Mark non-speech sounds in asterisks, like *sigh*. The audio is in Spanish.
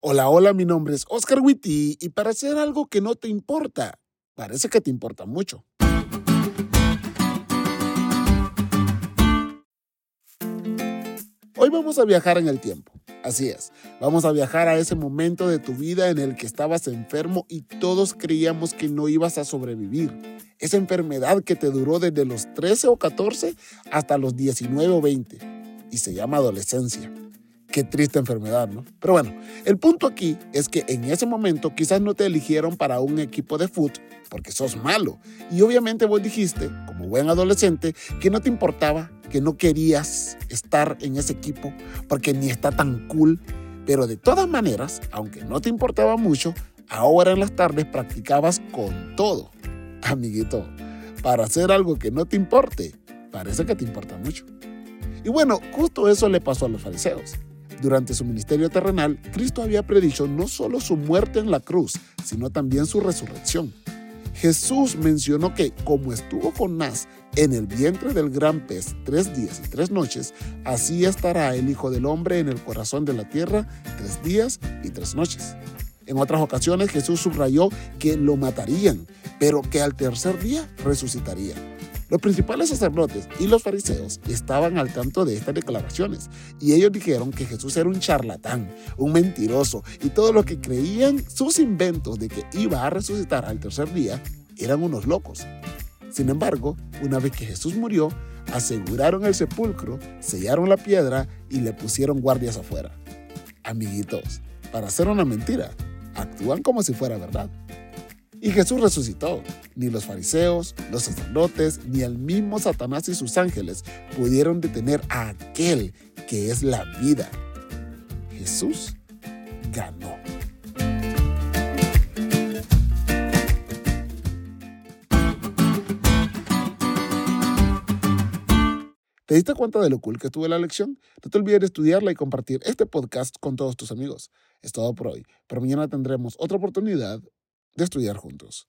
Hola, hola, mi nombre es Oscar Witty y para hacer algo que no te importa, parece que te importa mucho. Hoy vamos a viajar en el tiempo. Así es, vamos a viajar a ese momento de tu vida en el que estabas enfermo y todos creíamos que no ibas a sobrevivir. Esa enfermedad que te duró desde los 13 o 14 hasta los 19 o 20 y se llama adolescencia. Qué triste enfermedad, ¿no? Pero bueno, el punto aquí es que en ese momento quizás no te eligieron para un equipo de fútbol porque sos malo. Y obviamente vos dijiste, como buen adolescente, que no te importaba, que no querías estar en ese equipo porque ni está tan cool. Pero de todas maneras, aunque no te importaba mucho, ahora en las tardes practicabas con todo. *laughs* Amiguito, para hacer algo que no te importe, parece que te importa mucho. Y bueno, justo eso le pasó a los fariseos. Durante su ministerio terrenal, Cristo había predicho no solo su muerte en la cruz, sino también su resurrección. Jesús mencionó que como estuvo Jonás en el vientre del gran pez tres días y tres noches, así estará el Hijo del Hombre en el corazón de la tierra tres días y tres noches. En otras ocasiones Jesús subrayó que lo matarían, pero que al tercer día resucitaría. Los principales sacerdotes y los fariseos estaban al tanto de estas declaraciones y ellos dijeron que Jesús era un charlatán, un mentiroso y todo lo que creían sus inventos de que iba a resucitar al tercer día eran unos locos. Sin embargo, una vez que Jesús murió, aseguraron el sepulcro, sellaron la piedra y le pusieron guardias afuera. Amiguitos, para hacer una mentira, actúan como si fuera verdad. Y Jesús resucitó. Ni los fariseos, los sacerdotes, ni el mismo Satanás y sus ángeles pudieron detener a aquel que es la vida. Jesús ganó. ¿Te diste cuenta de lo cool que estuvo la lección? No te olvides de estudiarla y compartir este podcast con todos tus amigos. Es todo por hoy, pero mañana tendremos otra oportunidad de estudiar juntos.